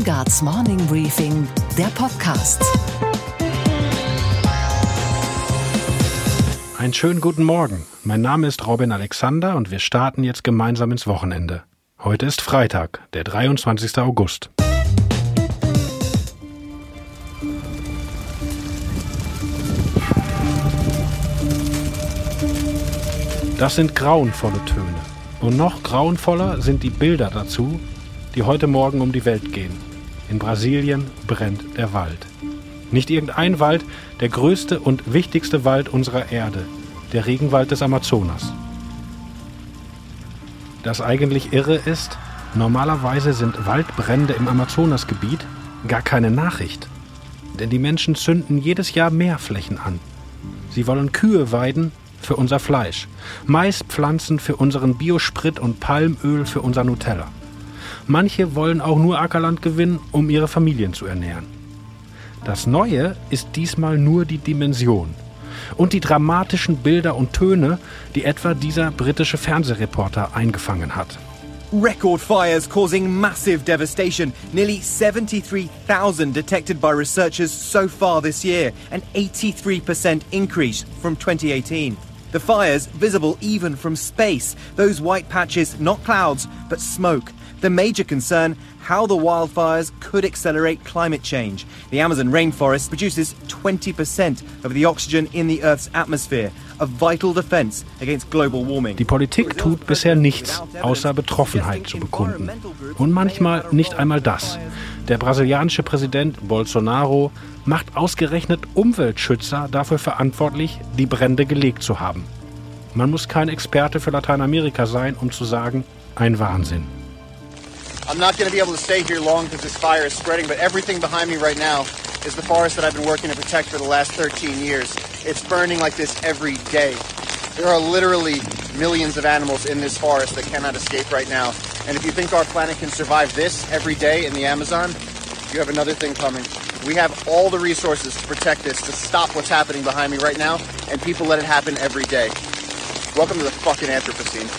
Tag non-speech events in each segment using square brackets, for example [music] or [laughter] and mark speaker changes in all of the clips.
Speaker 1: Weingarts Morning Briefing, der Podcast.
Speaker 2: Einen schönen guten Morgen. Mein Name ist Robin Alexander und wir starten jetzt gemeinsam ins Wochenende. Heute ist Freitag, der 23. August. Das sind grauenvolle Töne. Und noch grauenvoller sind die Bilder dazu, die heute Morgen um die Welt gehen. In Brasilien brennt der Wald. Nicht irgendein Wald, der größte und wichtigste Wald unserer Erde, der Regenwald des Amazonas. Das eigentlich irre ist, normalerweise sind Waldbrände im Amazonasgebiet gar keine Nachricht. Denn die Menschen zünden jedes Jahr mehr Flächen an. Sie wollen Kühe weiden für unser Fleisch, Maispflanzen für unseren Biosprit und Palmöl für unser Nutella. Manche wollen auch nur Ackerland gewinnen, um ihre Familien zu ernähren. Das Neue ist diesmal nur die Dimension und die dramatischen Bilder und Töne, die etwa dieser britische Fernsehreporter eingefangen hat.
Speaker 3: Record fires causing massive devastation. Nearly 73,000 detected by researchers so far this year, an 83% increase from 2018. The fires visible even from space. Those white patches, not clouds, but smoke. The major concern how the wildfires could accelerate climate change. The Amazon rainforest produces 20% of the oxygen in the Earth's atmosphere, a vital defense against global warming.
Speaker 2: Die Politik tut bisher nichts, außer Betroffenheit zu bekunden. Und manchmal nicht einmal das. Der brasilianische Präsident Bolsonaro macht ausgerechnet Umweltschützer dafür verantwortlich, die Brände gelegt zu haben. Man muss kein Experte für Lateinamerika sein, um zu sagen, ein Wahnsinn.
Speaker 4: I'm not going to be able to stay here long because this fire is spreading, but everything behind me right now is the forest that I've been working to protect for the last 13 years. It's burning like this every day. There are literally millions of animals in this forest that cannot escape right now. And if you think our planet can survive this every day in the Amazon, you have another thing coming. We have all the resources to protect this, to stop what's happening behind me right now, and people let it happen every day. Welcome to the fucking Anthropocene.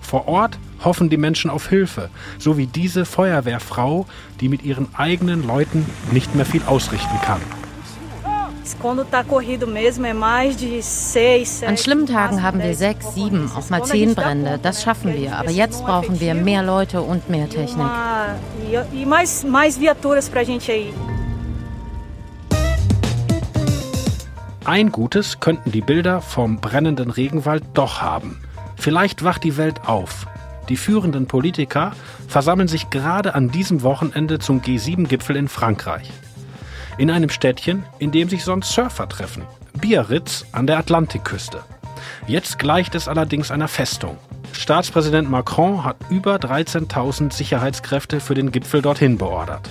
Speaker 2: Vor Ort hoffen die Menschen auf Hilfe, so wie diese Feuerwehrfrau, die mit ihren eigenen Leuten nicht mehr viel ausrichten kann.
Speaker 5: An schlimmen Tagen haben wir sechs, sieben, auch mal zehn Brände. Das schaffen wir. Aber jetzt brauchen wir mehr Leute und mehr Technik.
Speaker 2: Ein Gutes könnten die Bilder vom brennenden Regenwald doch haben. Vielleicht wacht die Welt auf. Die führenden Politiker versammeln sich gerade an diesem Wochenende zum G7-Gipfel in Frankreich. In einem Städtchen, in dem sich sonst Surfer treffen. Biarritz an der Atlantikküste. Jetzt gleicht es allerdings einer Festung. Staatspräsident Macron hat über 13.000 Sicherheitskräfte für den Gipfel dorthin beordert.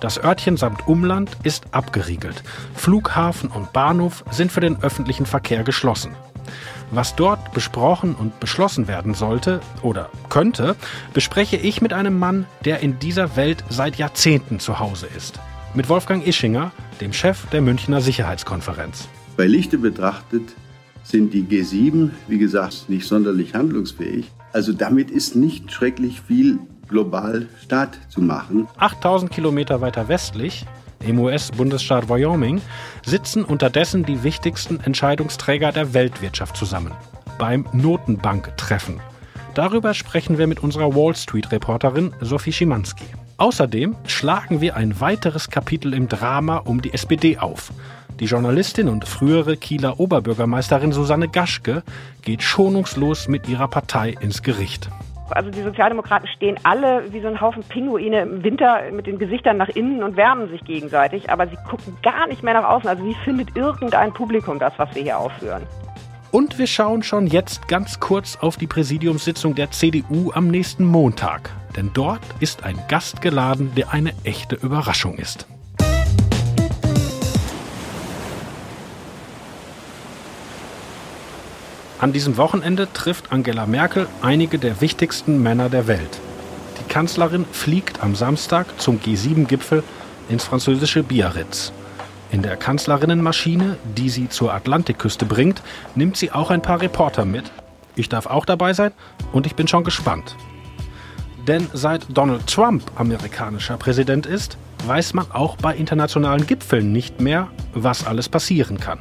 Speaker 2: Das Örtchen samt Umland ist abgeriegelt. Flughafen und Bahnhof sind für den öffentlichen Verkehr geschlossen. Was dort besprochen und beschlossen werden sollte oder könnte, bespreche ich mit einem Mann, der in dieser Welt seit Jahrzehnten zu Hause ist. Mit Wolfgang Ischinger, dem Chef der Münchner Sicherheitskonferenz.
Speaker 6: Bei Lichte betrachtet sind die G7, wie gesagt, nicht sonderlich handlungsfähig. Also damit ist nicht schrecklich viel global Start zu machen.
Speaker 2: 8000 Kilometer weiter westlich im US-Bundesstaat Wyoming, sitzen unterdessen die wichtigsten Entscheidungsträger der Weltwirtschaft zusammen. Beim Notenbank-Treffen. Darüber sprechen wir mit unserer Wall Street-Reporterin Sophie Schimanski. Außerdem schlagen wir ein weiteres Kapitel im Drama um die SPD auf. Die Journalistin und frühere Kieler Oberbürgermeisterin Susanne Gaschke geht schonungslos mit ihrer Partei ins Gericht.
Speaker 7: Also die Sozialdemokraten stehen alle wie so ein Haufen Pinguine im Winter mit den Gesichtern nach innen und wärmen sich gegenseitig, aber sie gucken gar nicht mehr nach außen. Also wie findet irgendein Publikum das, was wir hier aufführen?
Speaker 2: Und wir schauen schon jetzt ganz kurz auf die Präsidiumssitzung der CDU am nächsten Montag. Denn dort ist ein Gast geladen, der eine echte Überraschung ist. An diesem Wochenende trifft Angela Merkel einige der wichtigsten Männer der Welt. Die Kanzlerin fliegt am Samstag zum G7-Gipfel ins französische Biarritz. In der Kanzlerinnenmaschine, die sie zur Atlantikküste bringt, nimmt sie auch ein paar Reporter mit. Ich darf auch dabei sein und ich bin schon gespannt. Denn seit Donald Trump amerikanischer Präsident ist, weiß man auch bei internationalen Gipfeln nicht mehr, was alles passieren kann.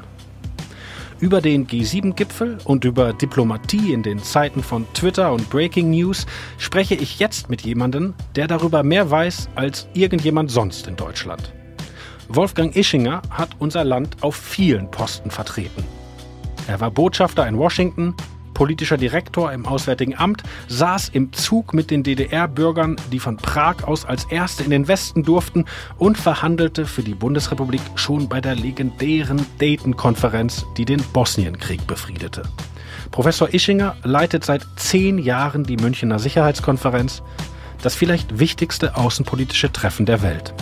Speaker 2: Über den G7-Gipfel und über Diplomatie in den Zeiten von Twitter und Breaking News spreche ich jetzt mit jemandem, der darüber mehr weiß als irgendjemand sonst in Deutschland. Wolfgang Ischinger hat unser Land auf vielen Posten vertreten. Er war Botschafter in Washington, politischer Direktor im Auswärtigen Amt, saß im Zug mit den DDR-Bürgern, die von Prag aus als Erste in den Westen durften und verhandelte für die Bundesrepublik schon bei der legendären Dayton-Konferenz, die den Bosnienkrieg befriedete. Professor Ischinger leitet seit zehn Jahren die Münchener Sicherheitskonferenz, das vielleicht wichtigste außenpolitische Treffen der Welt.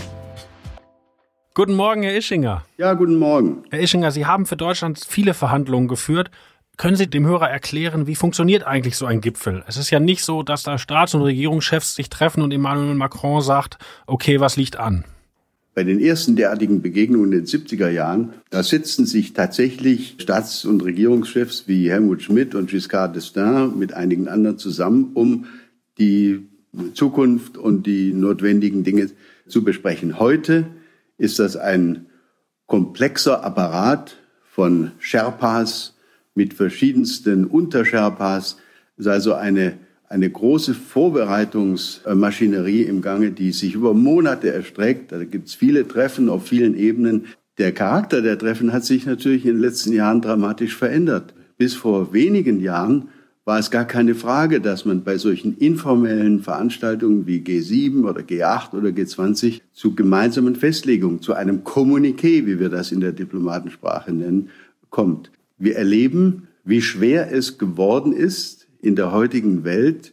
Speaker 2: Guten Morgen, Herr Ischinger.
Speaker 6: Ja, guten Morgen.
Speaker 2: Herr Ischinger, Sie haben für Deutschland viele Verhandlungen geführt. Können Sie dem Hörer erklären, wie funktioniert eigentlich so ein Gipfel? Es ist ja nicht so, dass da Staats- und Regierungschefs sich treffen und Emmanuel Macron sagt, okay, was liegt an?
Speaker 6: Bei den ersten derartigen Begegnungen in den 70er Jahren, da sitzen sich tatsächlich Staats- und Regierungschefs wie Helmut Schmidt und Giscard d'Estaing mit einigen anderen zusammen, um die Zukunft und die notwendigen Dinge zu besprechen. Heute ist das ein komplexer Apparat von Sherpas mit verschiedensten Untersherpas. Es ist also eine, eine große Vorbereitungsmaschinerie im Gange, die sich über Monate erstreckt. Da gibt es viele Treffen auf vielen Ebenen. Der Charakter der Treffen hat sich natürlich in den letzten Jahren dramatisch verändert. Bis vor wenigen Jahren war es gar keine Frage, dass man bei solchen informellen Veranstaltungen wie G7 oder G8 oder G20 zu gemeinsamen Festlegungen, zu einem Kommuniqué, wie wir das in der Diplomatensprache nennen, kommt. Wir erleben, wie schwer es geworden ist, in der heutigen Welt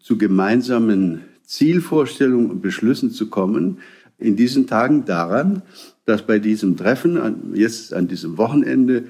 Speaker 6: zu gemeinsamen Zielvorstellungen und Beschlüssen zu kommen, in diesen Tagen daran, dass bei diesem Treffen, jetzt an diesem Wochenende,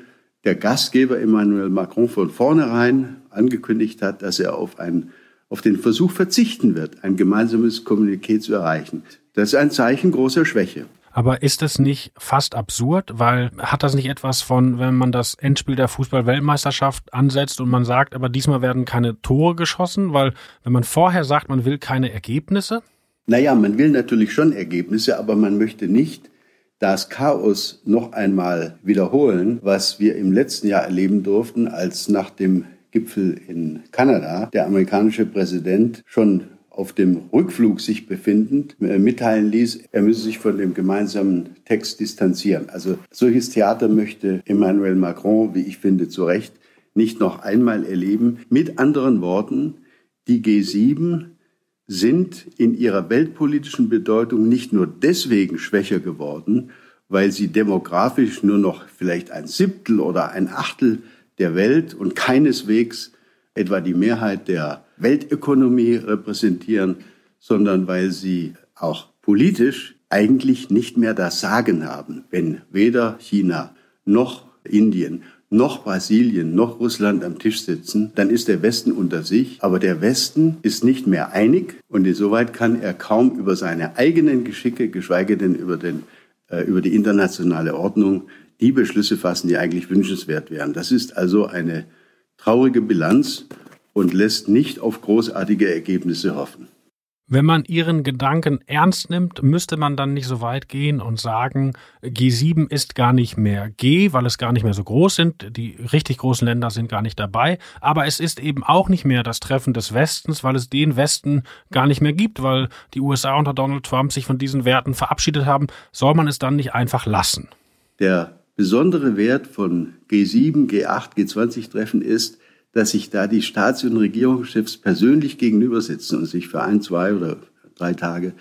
Speaker 6: der Gastgeber Emmanuel Macron von vornherein angekündigt hat, dass er auf, ein, auf den Versuch verzichten wird, ein gemeinsames Kommuniqué zu erreichen. Das ist ein Zeichen großer Schwäche.
Speaker 2: Aber ist es nicht fast absurd? Weil hat das nicht etwas von, wenn man das Endspiel der Fußball-Weltmeisterschaft ansetzt und man sagt, aber diesmal werden keine Tore geschossen? Weil wenn man vorher sagt, man will keine Ergebnisse?
Speaker 6: Naja, man will natürlich schon Ergebnisse, aber man möchte nicht das Chaos noch einmal wiederholen, was wir im letzten Jahr erleben durften, als nach dem Gipfel in Kanada der amerikanische Präsident schon auf dem Rückflug sich befindend äh, mitteilen ließ, er müsse sich von dem gemeinsamen Text distanzieren. Also solches Theater möchte Emmanuel Macron, wie ich finde, zu Recht nicht noch einmal erleben. Mit anderen Worten, die G7 sind in ihrer weltpolitischen Bedeutung nicht nur deswegen schwächer geworden, weil sie demografisch nur noch vielleicht ein Siebtel oder ein Achtel der Welt und keineswegs etwa die Mehrheit der Weltökonomie repräsentieren, sondern weil sie auch politisch eigentlich nicht mehr das Sagen haben, wenn weder China noch Indien noch Brasilien noch Russland am Tisch sitzen, dann ist der Westen unter sich. Aber der Westen ist nicht mehr einig und insoweit kann er kaum über seine eigenen Geschicke, geschweige denn über, den, äh, über die internationale Ordnung, die Beschlüsse fassen, die eigentlich wünschenswert wären. Das ist also eine traurige Bilanz und lässt nicht auf großartige Ergebnisse hoffen.
Speaker 2: Wenn man Ihren Gedanken ernst nimmt, müsste man dann nicht so weit gehen und sagen, G7 ist gar nicht mehr G, weil es gar nicht mehr so groß sind. Die richtig großen Länder sind gar nicht dabei. Aber es ist eben auch nicht mehr das Treffen des Westens, weil es den Westen gar nicht mehr gibt, weil die USA unter Donald Trump sich von diesen Werten verabschiedet haben. Soll man es dann nicht einfach lassen?
Speaker 6: Der besondere Wert von G7, G8, G20-Treffen ist, dass sich da die Staats- und Regierungschefs persönlich gegenüber sitzen und sich für ein, zwei oder drei Tage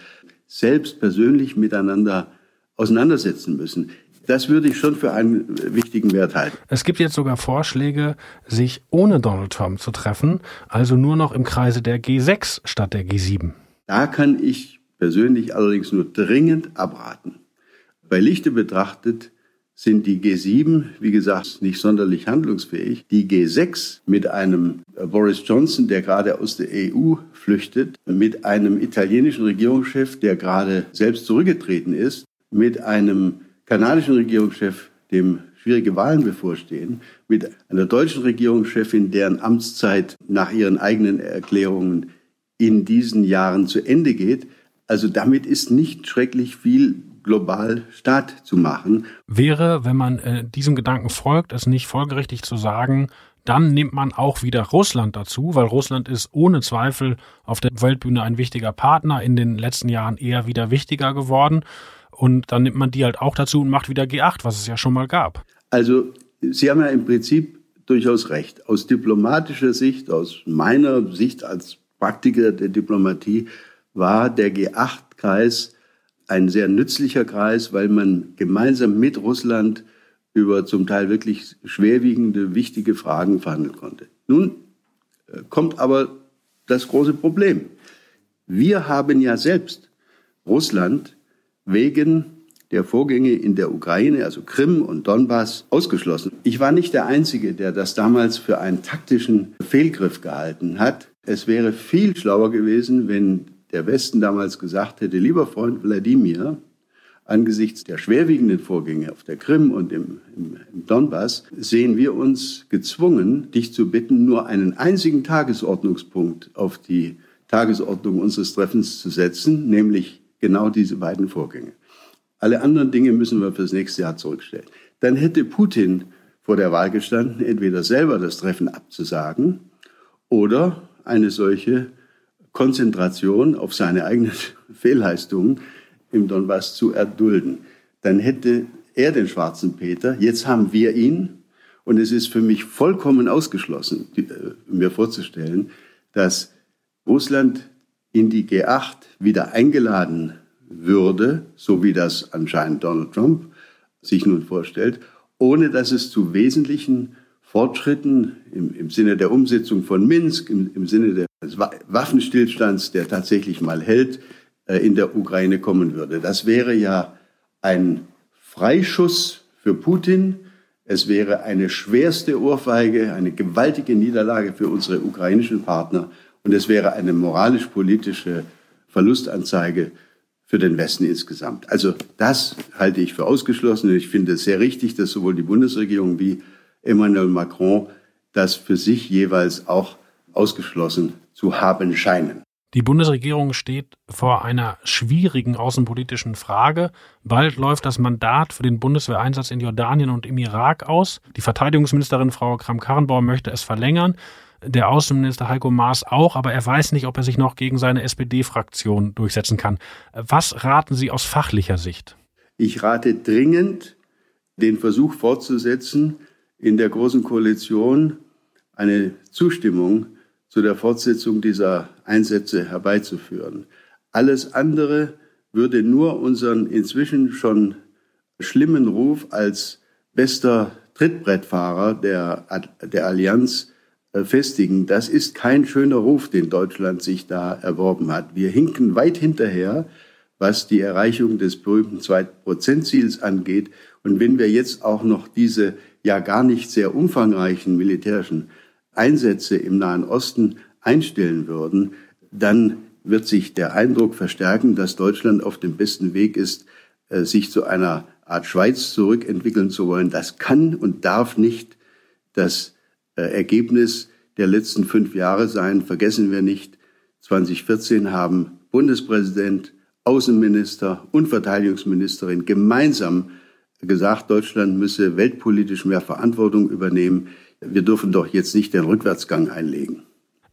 Speaker 6: selbst persönlich miteinander auseinandersetzen müssen. Das würde ich schon für einen wichtigen Wert halten.
Speaker 2: Es gibt jetzt sogar Vorschläge, sich ohne Donald Trump zu treffen, also nur noch im Kreise der G6 statt der G7.
Speaker 6: Da kann ich persönlich allerdings nur dringend abraten. Bei Lichte betrachtet sind die G7, wie gesagt, nicht sonderlich handlungsfähig. Die G6 mit einem äh, Boris Johnson, der gerade aus der EU flüchtet, mit einem italienischen Regierungschef, der gerade selbst zurückgetreten ist, mit einem kanadischen Regierungschef, dem schwierige Wahlen bevorstehen, mit einer deutschen Regierungschefin, deren Amtszeit nach ihren eigenen Erklärungen in diesen Jahren zu Ende geht. Also damit ist nicht schrecklich viel global Staat zu machen.
Speaker 2: Wäre, wenn man äh, diesem Gedanken folgt, es nicht folgerichtig zu sagen, dann nimmt man auch wieder Russland dazu, weil Russland ist ohne Zweifel auf der Weltbühne ein wichtiger Partner, in den letzten Jahren eher wieder wichtiger geworden. Und dann nimmt man die halt auch dazu und macht wieder G8, was es ja schon mal gab.
Speaker 6: Also Sie haben ja im Prinzip durchaus recht. Aus diplomatischer Sicht, aus meiner Sicht als Praktiker der Diplomatie, war der G8-Kreis ein sehr nützlicher Kreis, weil man gemeinsam mit Russland über zum Teil wirklich schwerwiegende, wichtige Fragen verhandeln konnte. Nun äh, kommt aber das große Problem. Wir haben ja selbst Russland wegen der Vorgänge in der Ukraine, also Krim und Donbass, ausgeschlossen. Ich war nicht der Einzige, der das damals für einen taktischen Fehlgriff gehalten hat. Es wäre viel schlauer gewesen, wenn der Westen damals gesagt hätte, lieber Freund Wladimir, angesichts der schwerwiegenden Vorgänge auf der Krim und im, im, im, Donbass sehen wir uns gezwungen, dich zu bitten, nur einen einzigen Tagesordnungspunkt auf die Tagesordnung unseres Treffens zu setzen, nämlich genau diese beiden Vorgänge. Alle anderen Dinge müssen wir fürs nächste Jahr zurückstellen. Dann hätte Putin vor der Wahl gestanden, entweder selber das Treffen abzusagen oder eine solche Konzentration auf seine eigenen [laughs] Fehlleistungen im Donbass zu erdulden. Dann hätte er den schwarzen Peter, jetzt haben wir ihn. Und es ist für mich vollkommen ausgeschlossen, äh, mir vorzustellen, dass Russland in die G8 wieder eingeladen würde, so wie das anscheinend Donald Trump sich nun vorstellt, ohne dass es zu wesentlichen Fortschritten im, im Sinne der Umsetzung von Minsk, im, im Sinne des Waffenstillstands, der tatsächlich mal hält, äh, in der Ukraine kommen würde. Das wäre ja ein Freischuss für Putin. Es wäre eine schwerste Ohrfeige, eine gewaltige Niederlage für unsere ukrainischen Partner. Und es wäre eine moralisch-politische Verlustanzeige für den Westen insgesamt. Also das halte ich für ausgeschlossen. Ich finde es sehr richtig, dass sowohl die Bundesregierung wie Emmanuel Macron das für sich jeweils auch ausgeschlossen zu haben scheinen.
Speaker 2: Die Bundesregierung steht vor einer schwierigen außenpolitischen Frage. Bald läuft das Mandat für den Bundeswehreinsatz in Jordanien und im Irak aus. Die Verteidigungsministerin Frau Kramp-Karrenbauer möchte es verlängern. Der Außenminister Heiko Maas auch, aber er weiß nicht, ob er sich noch gegen seine SPD-Fraktion durchsetzen kann. Was raten Sie aus fachlicher Sicht?
Speaker 6: Ich rate dringend, den Versuch fortzusetzen, in der Großen Koalition eine Zustimmung zu der Fortsetzung dieser Einsätze herbeizuführen. Alles andere würde nur unseren inzwischen schon schlimmen Ruf als bester Trittbrettfahrer der, der Allianz äh, festigen. Das ist kein schöner Ruf, den Deutschland sich da erworben hat. Wir hinken weit hinterher, was die Erreichung des berühmten 2-Prozent-Ziels angeht. Und wenn wir jetzt auch noch diese ja gar nicht sehr umfangreichen militärischen Einsätze im Nahen Osten einstellen würden, dann wird sich der Eindruck verstärken, dass Deutschland auf dem besten Weg ist, äh, sich zu einer Art Schweiz zurückentwickeln zu wollen. Das kann und darf nicht das äh, Ergebnis der letzten fünf Jahre sein. Vergessen wir nicht, 2014 haben Bundespräsident, Außenminister und Verteidigungsministerin gemeinsam gesagt, Deutschland müsse weltpolitisch mehr Verantwortung übernehmen wir dürfen doch jetzt nicht den Rückwärtsgang einlegen.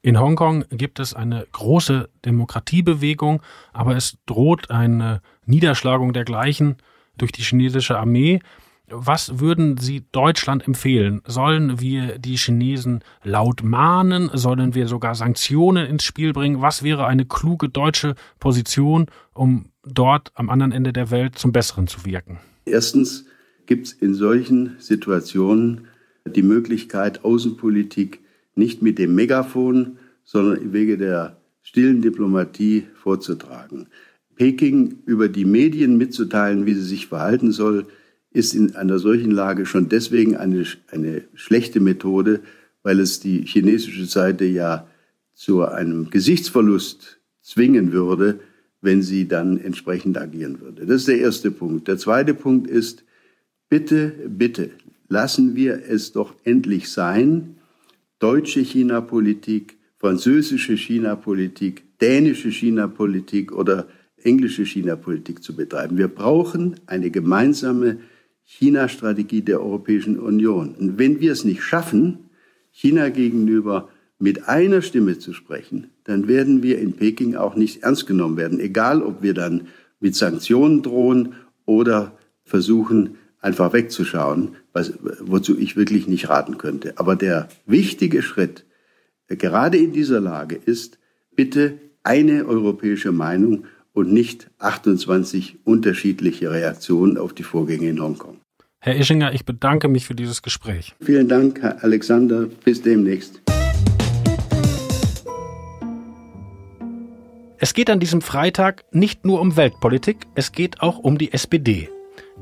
Speaker 2: In Hongkong gibt es eine große Demokratiebewegung, aber es droht eine Niederschlagung dergleichen durch die chinesische Armee. Was würden Sie Deutschland empfehlen? Sollen wir die Chinesen laut mahnen? Sollen wir sogar Sanktionen ins Spiel bringen? Was wäre eine kluge deutsche Position, um dort am anderen Ende der Welt zum Besseren zu wirken?
Speaker 6: Erstens gibt es in solchen Situationen die Möglichkeit, Außenpolitik nicht mit dem Megafon, sondern im Wege der stillen Diplomatie vorzutragen. Peking über die Medien mitzuteilen, wie sie sich verhalten soll, ist in einer solchen Lage schon deswegen eine, eine schlechte Methode, weil es die chinesische Seite ja zu einem Gesichtsverlust zwingen würde, wenn sie dann entsprechend agieren würde. Das ist der erste Punkt. Der zweite Punkt ist, bitte, bitte, lassen wir es doch endlich sein, deutsche China-Politik, französische China-Politik dänische China-Politik oder englische China-Politik zu betreiben. Wir brauchen eine gemeinsame China-Strategie der Europäischen Union. Und wenn wir es nicht schaffen, China gegenüber mit einer Stimme zu sprechen, dann werden wir in Peking auch nicht ernst genommen werden, egal ob wir dann mit Sanktionen drohen oder versuchen, einfach wegzuschauen, was, wozu ich wirklich nicht raten könnte. Aber der wichtige Schritt, äh, gerade in dieser Lage, ist, bitte eine europäische Meinung und nicht 28 unterschiedliche Reaktionen auf die Vorgänge in Hongkong.
Speaker 2: Herr Ischinger, ich bedanke mich für dieses Gespräch.
Speaker 6: Vielen Dank, Herr Alexander. Bis demnächst.
Speaker 2: Es geht an diesem Freitag nicht nur um Weltpolitik, es geht auch um die SPD.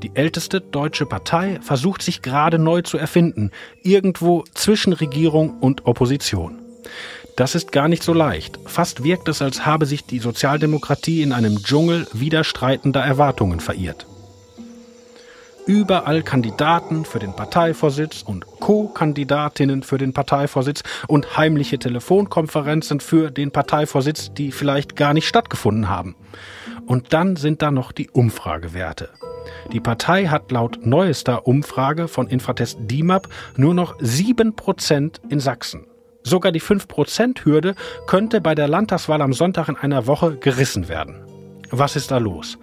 Speaker 2: Die älteste deutsche Partei versucht sich gerade neu zu erfinden, irgendwo zwischen Regierung und Opposition. Das ist gar nicht so leicht. Fast wirkt es, als habe sich die Sozialdemokratie in einem Dschungel widerstreitender Erwartungen verirrt. Überall Kandidaten für den Parteivorsitz und Co-Kandidatinnen für den Parteivorsitz und heimliche Telefonkonferenzen für den Parteivorsitz, die vielleicht gar nicht stattgefunden haben. Und dann sind da noch die Umfragewerte. Die Partei hat laut neuester Umfrage von Infratest DIMAP nur noch 7% in Sachsen. Sogar die 5%-Hürde könnte bei der Landtagswahl am Sonntag in einer Woche gerissen werden. Was ist da los?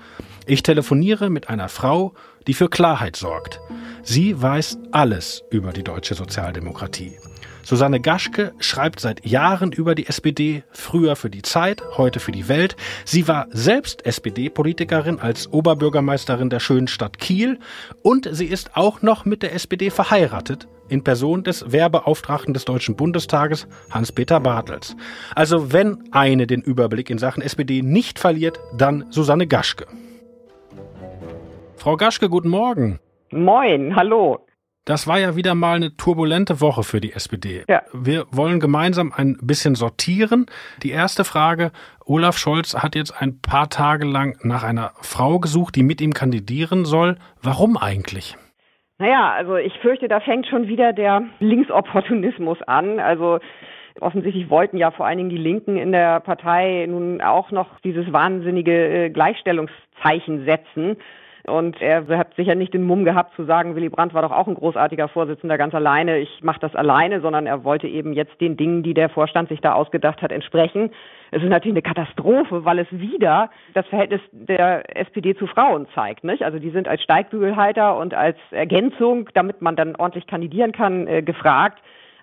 Speaker 2: Ich telefoniere mit einer Frau, die für Klarheit sorgt. Sie weiß alles über die deutsche Sozialdemokratie. Susanne Gaschke schreibt seit Jahren über die SPD, früher für die Zeit, heute für die Welt. Sie war selbst SPD-Politikerin als Oberbürgermeisterin der schönen Stadt Kiel und sie ist auch noch mit der SPD verheiratet, in Person des Werbeauftragten des Deutschen Bundestages, Hans-Peter Bartels. Also wenn eine den Überblick in Sachen SPD nicht verliert, dann Susanne Gaschke. Frau Gaschke, guten Morgen.
Speaker 7: Moin, hallo.
Speaker 2: Das war ja wieder mal eine turbulente Woche für die SPD.
Speaker 7: Ja.
Speaker 2: Wir wollen gemeinsam ein bisschen sortieren. Die erste Frage, Olaf Scholz hat jetzt ein paar Tage lang nach einer Frau gesucht, die mit ihm kandidieren soll. Warum eigentlich?
Speaker 7: Naja, also ich fürchte, da fängt schon wieder der Linksopportunismus an. Also offensichtlich wollten ja vor allen Dingen die Linken in der Partei nun auch noch dieses wahnsinnige äh, Gleichstellungszeichen setzen. Und er hat sicher nicht den Mumm gehabt zu sagen, Willy Brandt war doch auch ein großartiger Vorsitzender ganz alleine, ich mache das alleine, sondern er wollte eben jetzt den Dingen, die der Vorstand sich da ausgedacht hat, entsprechen. Es ist natürlich eine Katastrophe, weil es wieder das Verhältnis der SPD zu Frauen zeigt. Nicht? Also die sind als Steigbügelhalter und als Ergänzung, damit man dann ordentlich kandidieren kann, äh, gefragt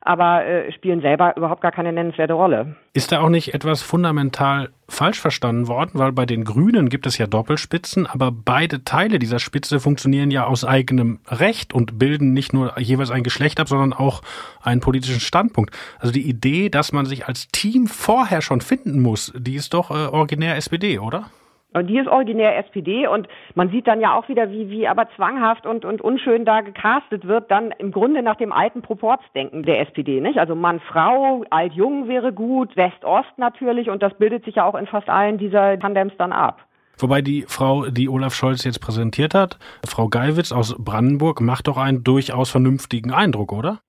Speaker 7: aber äh, spielen selber überhaupt gar keine nennenswerte Rolle.
Speaker 2: Ist da auch nicht etwas fundamental falsch verstanden worden? Weil bei den Grünen gibt es ja Doppelspitzen, aber beide Teile dieser Spitze funktionieren ja aus eigenem Recht und bilden nicht nur jeweils ein Geschlecht ab, sondern auch einen politischen Standpunkt. Also die Idee, dass man sich als Team vorher schon finden muss, die ist doch äh, originär SPD, oder?
Speaker 7: Und die ist originär SPD und man sieht dann ja auch wieder, wie, wie aber zwanghaft und, und unschön da gecastet wird, dann im Grunde nach dem alten Proportsdenken der SPD, nicht? Also Mann, Frau, alt, jung wäre gut, West, Ost natürlich und das bildet sich ja auch in fast allen dieser Tandems dann ab.
Speaker 2: Wobei die Frau, die Olaf Scholz jetzt präsentiert hat, Frau Geiwitz aus Brandenburg, macht doch einen durchaus vernünftigen Eindruck, oder?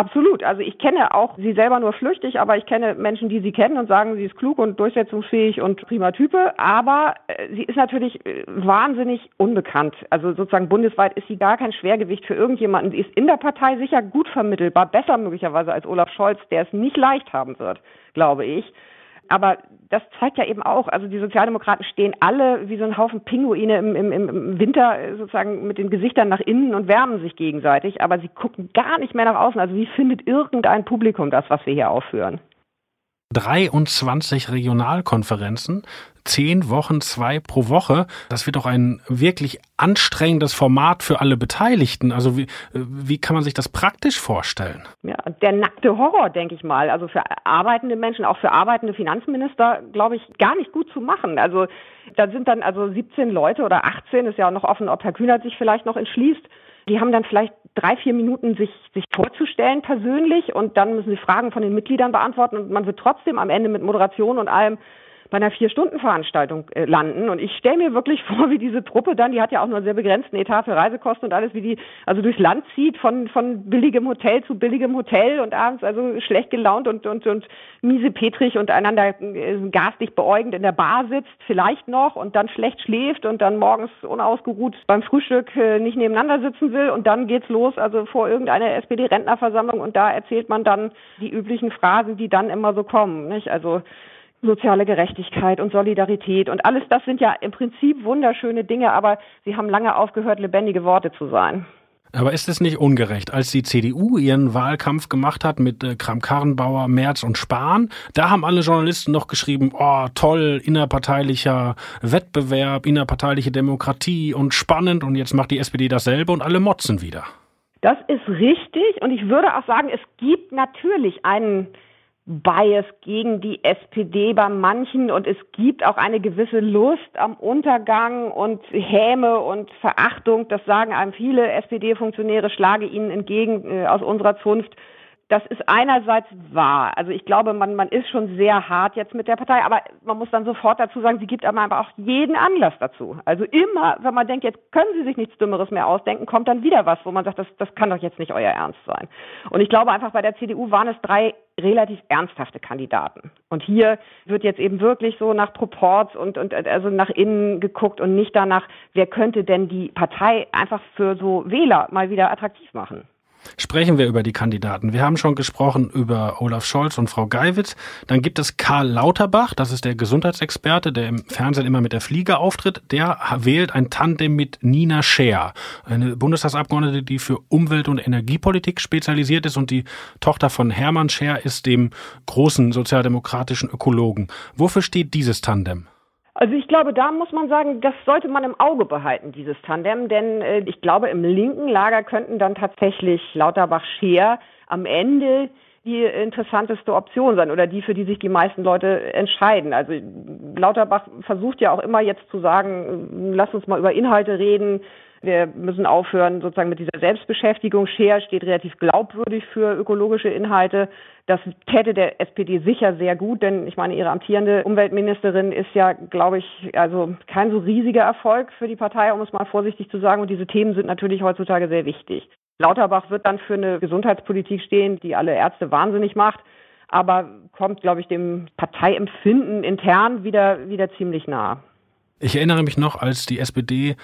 Speaker 7: Absolut. Also ich kenne auch sie selber nur flüchtig, aber ich kenne Menschen, die sie kennen und sagen, sie ist klug und durchsetzungsfähig und prima Type. Aber äh, sie ist natürlich äh, wahnsinnig unbekannt. Also sozusagen bundesweit ist sie gar kein Schwergewicht für irgendjemanden. Sie ist in der Partei sicher gut vermittelbar, besser möglicherweise als Olaf Scholz, der es nicht leicht haben wird, glaube ich. Aber das zeigt ja eben auch, also die Sozialdemokraten stehen alle wie so ein Haufen Pinguine im, im, im Winter sozusagen mit den Gesichtern nach innen und wärmen sich gegenseitig, aber sie gucken gar nicht mehr nach außen. Also wie findet irgendein Publikum das, was wir hier aufführen?
Speaker 2: 23 Regionalkonferenzen, zehn Wochen, zwei pro Woche. Das wird doch ein wirklich anstrengendes Format für alle Beteiligten. Also wie, wie kann man sich das praktisch vorstellen?
Speaker 7: Ja, der nackte Horror, denke ich mal. Also für arbeitende Menschen, auch für arbeitende Finanzminister, glaube ich, gar nicht gut zu machen. Also da sind dann also 17 Leute oder 18, ist ja auch noch offen, ob Herr Kühnert sich vielleicht noch entschließt. Die haben dann vielleicht drei, vier Minuten, sich, sich vorzustellen persönlich und dann müssen sie Fragen von den Mitgliedern beantworten und man wird trotzdem am Ende mit Moderation und allem bei einer Vier-Stunden-Veranstaltung äh, landen. Und ich stelle mir wirklich [laughs] vor, wie diese Truppe dann, die hat ja auch nur einen sehr begrenzten Etat für Reisekosten und alles, wie die also durchs Land zieht, von, von billigem Hotel zu billigem Hotel und abends also schlecht gelaunt und, und, und miesepetrig und einander äh, garstig beäugend in der Bar sitzt, vielleicht noch und dann schlecht schläft und dann morgens unausgeruht beim Frühstück äh, nicht nebeneinander sitzen will und dann geht's los, also vor irgendeiner SPD-Rentnerversammlung und da erzählt man dann die üblichen Phrasen, die dann immer so kommen, nicht? Also soziale Gerechtigkeit und Solidarität und alles das sind ja im Prinzip wunderschöne Dinge, aber sie haben lange aufgehört, lebendige Worte zu sein.
Speaker 2: Aber ist es nicht ungerecht, als die CDU ihren Wahlkampf gemacht hat mit äh, Kram-Karrenbauer, Merz und Spahn? Da haben alle Journalisten noch geschrieben, oh toll, innerparteilicher Wettbewerb, innerparteiliche Demokratie und spannend und jetzt macht die SPD dasselbe und alle motzen wieder.
Speaker 7: Das ist richtig und ich würde auch sagen, es gibt natürlich einen Bias gegen die SPD bei manchen und es gibt auch eine gewisse Lust am Untergang und Häme und Verachtung. Das sagen einem viele SPD-Funktionäre, schlage ihnen entgegen äh, aus unserer Zunft. Das ist einerseits wahr. Also ich glaube, man, man ist schon sehr hart jetzt mit der Partei, aber man muss dann sofort dazu sagen, sie gibt aber auch jeden Anlass dazu. Also immer, wenn man denkt, jetzt können sie sich nichts Dümmeres mehr ausdenken, kommt dann wieder was, wo man sagt, das, das kann doch jetzt nicht euer Ernst sein. Und ich glaube einfach, bei der CDU waren es drei relativ ernsthafte Kandidaten. Und hier wird jetzt eben wirklich so nach Proports und, und also nach innen geguckt und nicht danach, wer könnte denn die Partei einfach für so Wähler mal wieder attraktiv machen.
Speaker 2: Sprechen wir über die Kandidaten. Wir haben schon gesprochen über Olaf Scholz und Frau Geiwitz. Dann gibt es Karl Lauterbach, das ist der Gesundheitsexperte, der im Fernsehen immer mit der Fliege auftritt. Der wählt ein Tandem mit Nina Scher, eine Bundestagsabgeordnete, die für Umwelt- und Energiepolitik spezialisiert ist und die Tochter von Hermann Scher ist dem großen sozialdemokratischen Ökologen. Wofür steht dieses Tandem?
Speaker 7: Also ich glaube, da muss man sagen, das sollte man im Auge behalten, dieses Tandem, denn äh, ich glaube, im linken Lager könnten dann tatsächlich Lauterbach-Scheer am Ende die interessanteste Option sein oder die, für die sich die meisten Leute entscheiden. Also Lauterbach versucht ja auch immer jetzt zu sagen, lass uns mal über Inhalte reden, wir müssen aufhören sozusagen mit dieser Selbstbeschäftigung. Share steht relativ glaubwürdig für ökologische Inhalte. Das täte der SPD sicher sehr gut, denn ich meine, ihre amtierende Umweltministerin ist ja, glaube ich, also kein so riesiger Erfolg für die Partei, um es mal vorsichtig zu sagen. Und diese Themen sind natürlich heutzutage sehr wichtig. Lauterbach wird dann für eine Gesundheitspolitik stehen, die alle Ärzte wahnsinnig macht, aber kommt, glaube ich, dem Parteiempfinden intern wieder, wieder ziemlich nah.
Speaker 2: Ich erinnere mich noch, als die SPD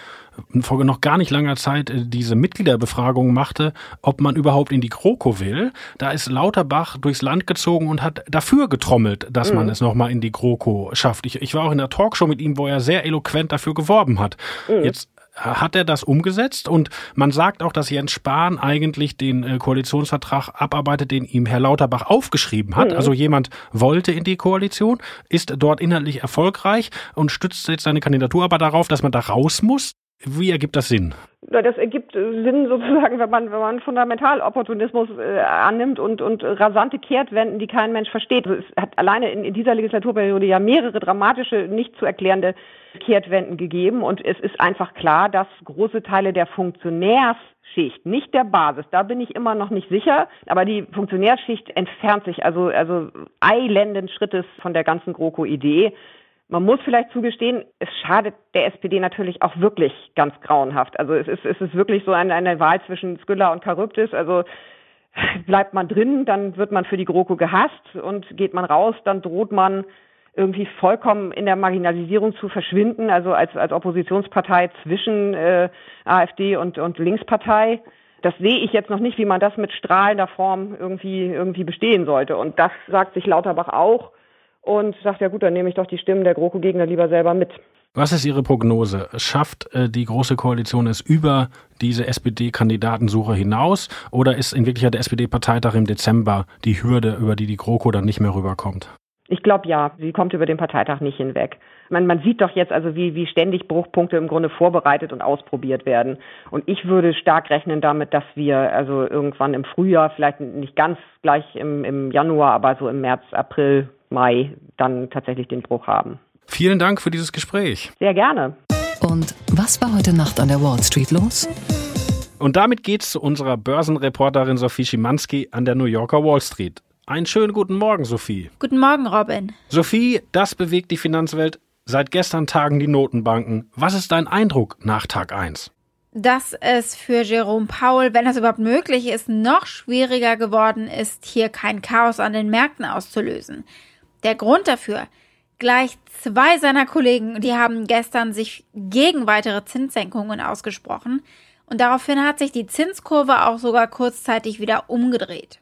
Speaker 2: vor noch gar nicht langer Zeit äh, diese Mitgliederbefragung machte, ob man überhaupt in die GroKo will. Da ist Lauterbach durchs Land gezogen und hat dafür getrommelt, dass mhm. man es nochmal in die GroKo schafft. Ich, ich war auch in der Talkshow mit ihm, wo er sehr eloquent dafür geworben hat. Mhm. Jetzt hat er das umgesetzt und man sagt auch, dass Jens Spahn eigentlich den äh, Koalitionsvertrag abarbeitet, den ihm Herr Lauterbach aufgeschrieben hat. Mhm. Also jemand wollte in die Koalition, ist dort inhaltlich erfolgreich und stützt jetzt seine Kandidatur aber darauf, dass man da raus muss. Wie ergibt das Sinn?
Speaker 7: Das ergibt Sinn sozusagen, wenn man, wenn man Fundamentalopportunismus äh, annimmt und, und rasante Kehrtwenden, die kein Mensch versteht. Es hat alleine in, in dieser Legislaturperiode ja mehrere dramatische, nicht zu erklärende Kehrtwenden gegeben. Und es ist einfach klar, dass große Teile der Funktionärsschicht, nicht der Basis, da bin ich immer noch nicht sicher, aber die Funktionärsschicht entfernt sich also, also eilenden Schrittes von der ganzen GroKo-Idee. Man muss vielleicht zugestehen, es schadet der SPD natürlich auch wirklich ganz grauenhaft. Also es ist, es ist wirklich so eine, eine Wahl zwischen Skylla und Charybdis. Also bleibt man drin, dann wird man für die GroKo gehasst und geht man raus, dann droht man irgendwie vollkommen in der Marginalisierung zu verschwinden, also als, als Oppositionspartei zwischen äh, AfD und, und Linkspartei. Das sehe ich jetzt noch nicht, wie man das mit strahlender Form irgendwie, irgendwie bestehen sollte. Und das sagt sich Lauterbach auch und sagt, ja gut, dann nehme ich doch die Stimmen der GroKo-Gegner lieber selber mit.
Speaker 2: Was ist Ihre Prognose? Schafft äh, die Große Koalition es über diese SPD-Kandidatensuche hinaus oder ist in Wirklichkeit der SPD-Parteitag im Dezember die Hürde, über die die GroKo dann nicht mehr rüberkommt?
Speaker 7: Ich glaube ja, sie kommt über den Parteitag nicht hinweg. Man, man sieht doch jetzt also, wie, wie ständig Bruchpunkte im Grunde vorbereitet und ausprobiert werden. Und ich würde stark rechnen damit, dass wir also irgendwann im Frühjahr, vielleicht nicht ganz gleich im, im Januar, aber so im März, April, Mai dann tatsächlich den Bruch haben.
Speaker 2: Vielen Dank für dieses Gespräch.
Speaker 7: Sehr gerne.
Speaker 1: Und was war heute Nacht an der Wall Street los?
Speaker 2: Und damit geht's zu unserer Börsenreporterin Sophie Schimanski an der New Yorker Wall Street. Einen schönen guten Morgen, Sophie.
Speaker 8: Guten Morgen, Robin.
Speaker 2: Sophie, das bewegt die Finanzwelt. Seit gestern tagen die Notenbanken. Was ist dein Eindruck nach Tag 1?
Speaker 8: Dass es für Jerome Powell, wenn das überhaupt möglich ist, noch schwieriger geworden ist, hier kein Chaos an den Märkten auszulösen. Der Grund dafür, gleich zwei seiner Kollegen, die haben gestern sich gegen weitere Zinssenkungen ausgesprochen und daraufhin hat sich die Zinskurve auch sogar kurzzeitig wieder umgedreht.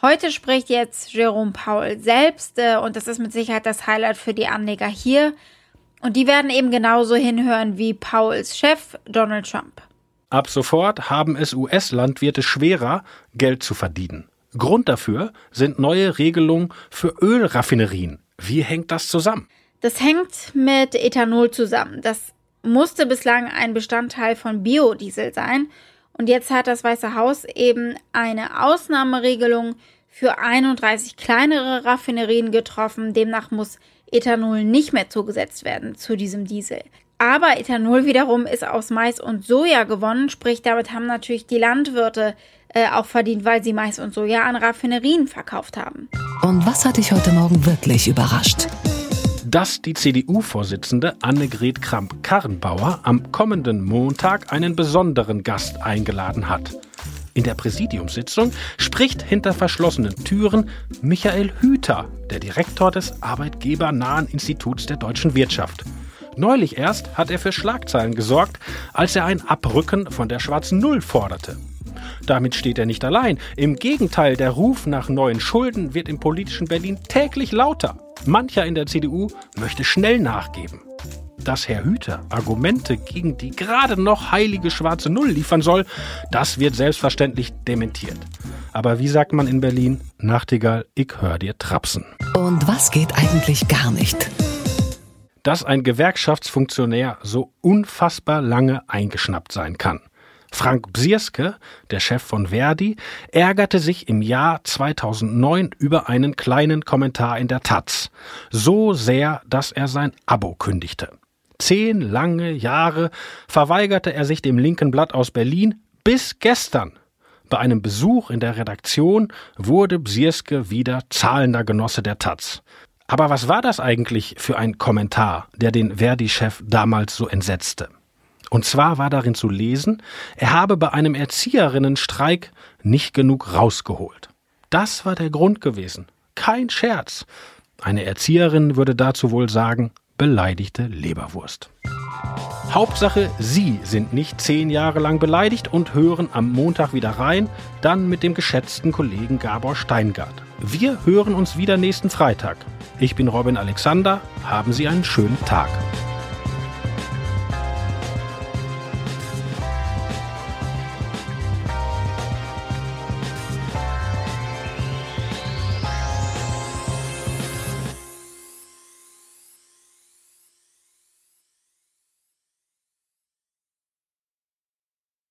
Speaker 8: Heute spricht jetzt Jerome Powell selbst äh, und das ist mit Sicherheit das Highlight für die Anleger hier. Und die werden eben genauso hinhören wie Powells Chef Donald Trump.
Speaker 2: Ab sofort haben es US-Landwirte schwerer, Geld zu verdienen. Grund dafür sind neue Regelungen für Ölraffinerien. Wie hängt das zusammen?
Speaker 8: Das hängt mit Ethanol zusammen. Das musste bislang ein Bestandteil von Biodiesel sein. Und jetzt hat das Weiße Haus eben eine Ausnahmeregelung für 31 kleinere Raffinerien getroffen. Demnach muss Ethanol nicht mehr zugesetzt werden zu diesem Diesel. Aber Ethanol wiederum ist aus Mais und Soja gewonnen, sprich damit haben natürlich die Landwirte äh, auch verdient, weil sie Mais und Soja an Raffinerien verkauft haben.
Speaker 1: Und was hat dich heute Morgen wirklich überrascht?
Speaker 2: dass die CDU-Vorsitzende Annegret Kramp-Karrenbauer am kommenden Montag einen besonderen Gast eingeladen hat. In der Präsidiumssitzung spricht hinter verschlossenen Türen Michael Hüter, der Direktor des arbeitgebernahen Instituts der deutschen Wirtschaft. Neulich erst hat er für Schlagzeilen gesorgt, als er ein Abrücken von der schwarzen Null forderte. Damit steht er nicht allein. Im Gegenteil, der Ruf nach neuen Schulden wird im politischen Berlin täglich lauter. Mancher in der CDU möchte schnell nachgeben dass Herr Hüter Argumente gegen die gerade noch heilige schwarze Null liefern soll, das wird selbstverständlich dementiert. Aber wie sagt man in Berlin? Nachtigall, ich hör dir trapsen.
Speaker 1: Und was geht eigentlich gar nicht?
Speaker 2: Dass ein Gewerkschaftsfunktionär so unfassbar lange eingeschnappt sein kann. Frank Bsierske, der Chef von Verdi, ärgerte sich im Jahr 2009 über einen kleinen Kommentar in der Taz. So sehr, dass er sein Abo kündigte. Zehn lange Jahre verweigerte er sich dem linken Blatt aus Berlin bis gestern. Bei einem Besuch in der Redaktion wurde Bsierske wieder zahlender Genosse der Taz. Aber was war das eigentlich für ein Kommentar, der den Verdi-Chef damals so entsetzte? Und zwar war darin zu lesen, er habe bei einem Erzieherinnenstreik nicht genug rausgeholt. Das war der Grund gewesen. Kein Scherz. Eine Erzieherin würde dazu wohl sagen, beleidigte Leberwurst. Hauptsache, Sie sind nicht zehn Jahre lang beleidigt und hören am Montag wieder rein, dann mit dem geschätzten Kollegen Gabor Steingart. Wir hören uns wieder nächsten Freitag. Ich bin Robin Alexander. Haben Sie einen schönen Tag.